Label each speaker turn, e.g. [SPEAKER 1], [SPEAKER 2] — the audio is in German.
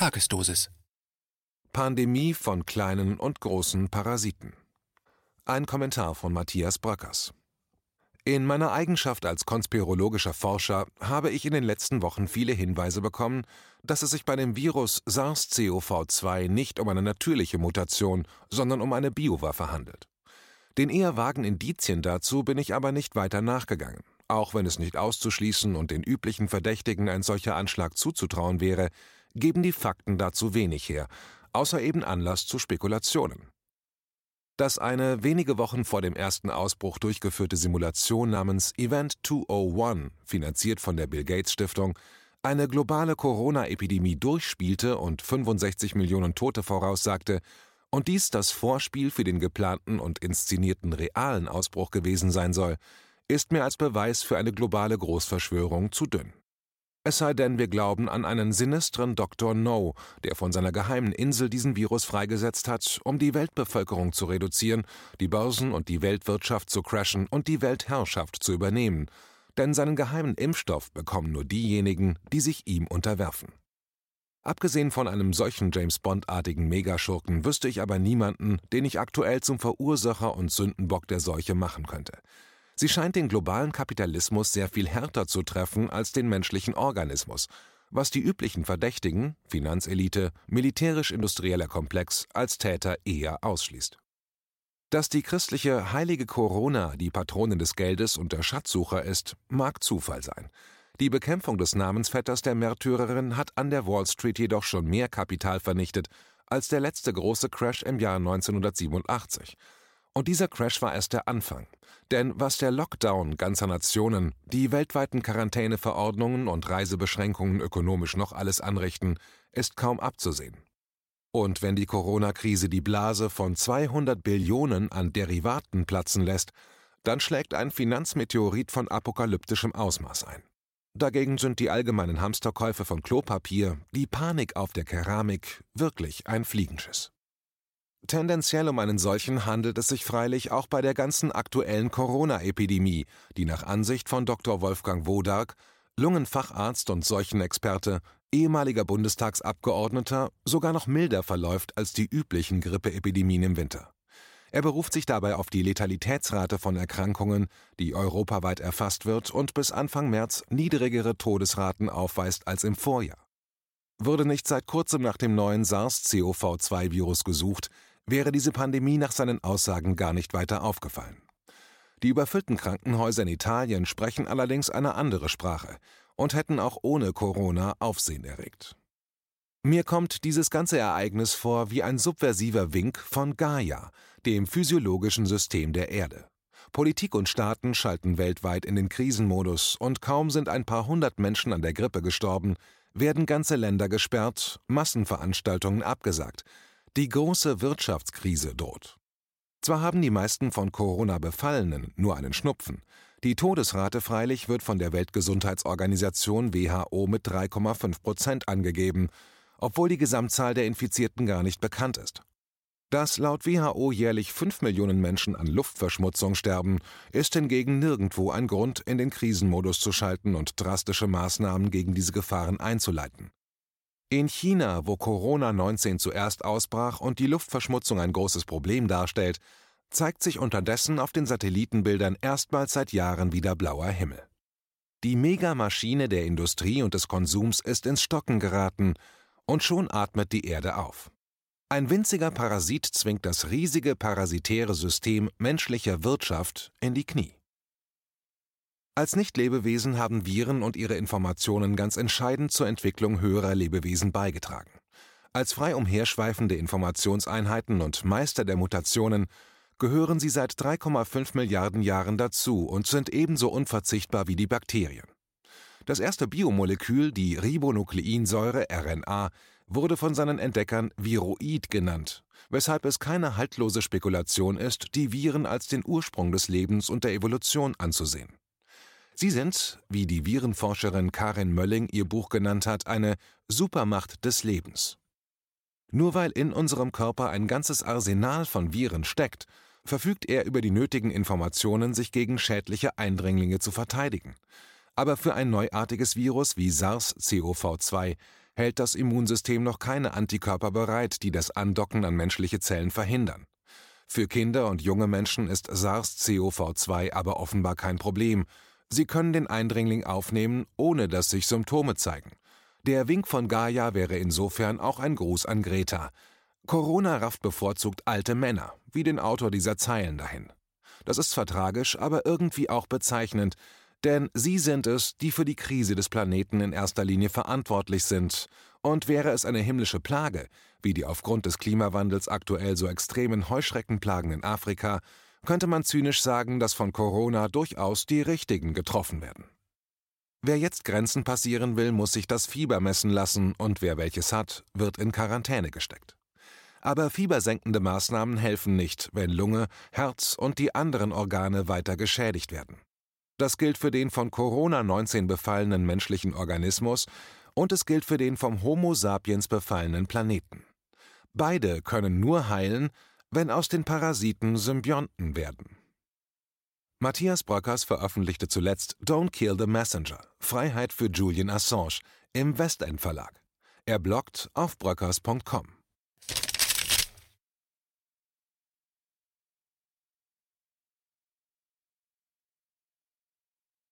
[SPEAKER 1] Tagesdosis.
[SPEAKER 2] Pandemie von kleinen und großen Parasiten. Ein Kommentar von Matthias Bröckers. In meiner Eigenschaft als konspirologischer Forscher habe ich in den letzten Wochen viele Hinweise bekommen, dass es sich bei dem Virus SARS-CoV-2 nicht um eine natürliche Mutation, sondern um eine Biowaffe handelt. Den eher vagen Indizien dazu bin ich aber nicht weiter nachgegangen. Auch wenn es nicht auszuschließen und den üblichen Verdächtigen ein solcher Anschlag zuzutrauen wäre, geben die Fakten dazu wenig her, außer eben Anlass zu Spekulationen. Dass eine wenige Wochen vor dem ersten Ausbruch durchgeführte Simulation namens Event 201, finanziert von der Bill Gates Stiftung, eine globale Corona-Epidemie durchspielte und 65 Millionen Tote voraussagte, und dies das Vorspiel für den geplanten und inszenierten realen Ausbruch gewesen sein soll, ist mir als Beweis für eine globale Großverschwörung zu dünn. Es sei denn, wir glauben an einen sinistren Dr. No, der von seiner geheimen Insel diesen Virus freigesetzt hat, um die Weltbevölkerung zu reduzieren, die Börsen und die Weltwirtschaft zu crashen und die Weltherrschaft zu übernehmen. Denn seinen geheimen Impfstoff bekommen nur diejenigen, die sich ihm unterwerfen. Abgesehen von einem solchen James Bond-artigen Megaschurken wüsste ich aber niemanden, den ich aktuell zum Verursacher und Sündenbock der Seuche machen könnte. Sie scheint den globalen Kapitalismus sehr viel härter zu treffen als den menschlichen Organismus, was die üblichen Verdächtigen Finanzelite, militärisch-industrieller Komplex als Täter eher ausschließt. Dass die christliche heilige Corona die Patronin des Geldes und der Schatzsucher ist, mag Zufall sein. Die Bekämpfung des Namensvetters der Märtyrerin hat an der Wall Street jedoch schon mehr Kapital vernichtet als der letzte große Crash im Jahr 1987. Und dieser Crash war erst der Anfang. Denn was der Lockdown ganzer Nationen, die weltweiten Quarantäneverordnungen und Reisebeschränkungen ökonomisch noch alles anrichten, ist kaum abzusehen. Und wenn die Corona-Krise die Blase von 200 Billionen an Derivaten platzen lässt, dann schlägt ein Finanzmeteorit von apokalyptischem Ausmaß ein. Dagegen sind die allgemeinen Hamsterkäufe von Klopapier, die Panik auf der Keramik wirklich ein Fliegenschiss. Tendenziell um einen solchen handelt es sich freilich auch bei der ganzen aktuellen Corona-Epidemie, die nach Ansicht von Dr. Wolfgang Wodark, Lungenfacharzt und Seuchenexperte, ehemaliger Bundestagsabgeordneter, sogar noch milder verläuft als die üblichen Grippeepidemien im Winter. Er beruft sich dabei auf die Letalitätsrate von Erkrankungen, die europaweit erfasst wird und bis Anfang März niedrigere Todesraten aufweist als im Vorjahr. Wurde nicht seit kurzem nach dem neuen SARS-CoV-2-Virus gesucht, wäre diese Pandemie nach seinen Aussagen gar nicht weiter aufgefallen. Die überfüllten Krankenhäuser in Italien sprechen allerdings eine andere Sprache und hätten auch ohne Corona Aufsehen erregt. Mir kommt dieses ganze Ereignis vor wie ein subversiver Wink von Gaia, dem physiologischen System der Erde. Politik und Staaten schalten weltweit in den Krisenmodus und kaum sind ein paar hundert Menschen an der Grippe gestorben, werden ganze Länder gesperrt, Massenveranstaltungen abgesagt, die große Wirtschaftskrise droht. Zwar haben die meisten von Corona Befallenen nur einen Schnupfen, die Todesrate freilich wird von der Weltgesundheitsorganisation WHO mit 3,5 Prozent angegeben, obwohl die Gesamtzahl der Infizierten gar nicht bekannt ist. Dass laut WHO jährlich 5 Millionen Menschen an Luftverschmutzung sterben, ist hingegen nirgendwo ein Grund, in den Krisenmodus zu schalten und drastische Maßnahmen gegen diese Gefahren einzuleiten. In China, wo Corona-19 zuerst ausbrach und die Luftverschmutzung ein großes Problem darstellt, zeigt sich unterdessen auf den Satellitenbildern erstmals seit Jahren wieder blauer Himmel. Die Megamaschine der Industrie und des Konsums ist ins Stocken geraten, und schon atmet die Erde auf. Ein winziger Parasit zwingt das riesige parasitäre System menschlicher Wirtschaft in die Knie. Als Nichtlebewesen haben Viren und ihre Informationen ganz entscheidend zur Entwicklung höherer Lebewesen beigetragen. Als frei umherschweifende Informationseinheiten und Meister der Mutationen gehören sie seit 3,5 Milliarden Jahren dazu und sind ebenso unverzichtbar wie die Bakterien. Das erste Biomolekül, die Ribonukleinsäure RNA, wurde von seinen Entdeckern Viroid genannt, weshalb es keine haltlose Spekulation ist, die Viren als den Ursprung des Lebens und der Evolution anzusehen. Sie sind, wie die Virenforscherin Karin Mölling ihr Buch genannt hat, eine Supermacht des Lebens. Nur weil in unserem Körper ein ganzes Arsenal von Viren steckt, verfügt er über die nötigen Informationen, sich gegen schädliche Eindringlinge zu verteidigen. Aber für ein neuartiges Virus wie SARS-CoV-2 hält das Immunsystem noch keine Antikörper bereit, die das Andocken an menschliche Zellen verhindern. Für Kinder und junge Menschen ist SARS-CoV-2 aber offenbar kein Problem. Sie können den Eindringling aufnehmen, ohne dass sich Symptome zeigen. Der Wink von Gaia wäre insofern auch ein Gruß an Greta. Corona rafft bevorzugt alte Männer, wie den Autor dieser Zeilen dahin. Das ist zwar tragisch, aber irgendwie auch bezeichnend, denn sie sind es, die für die Krise des Planeten in erster Linie verantwortlich sind. Und wäre es eine himmlische Plage, wie die aufgrund des Klimawandels aktuell so extremen Heuschreckenplagen in Afrika, könnte man zynisch sagen, dass von Corona durchaus die Richtigen getroffen werden. Wer jetzt Grenzen passieren will, muss sich das Fieber messen lassen und wer welches hat, wird in Quarantäne gesteckt. Aber fiebersenkende Maßnahmen helfen nicht, wenn Lunge, Herz und die anderen Organe weiter geschädigt werden. Das gilt für den von Corona-19 befallenen menschlichen Organismus und es gilt für den vom Homo sapiens befallenen Planeten. Beide können nur heilen, wenn aus den Parasiten Symbionten werden. Matthias Bröckers veröffentlichte zuletzt Don't Kill the Messenger – Freiheit für Julian Assange im Westend Verlag. Er bloggt auf bröckers.com.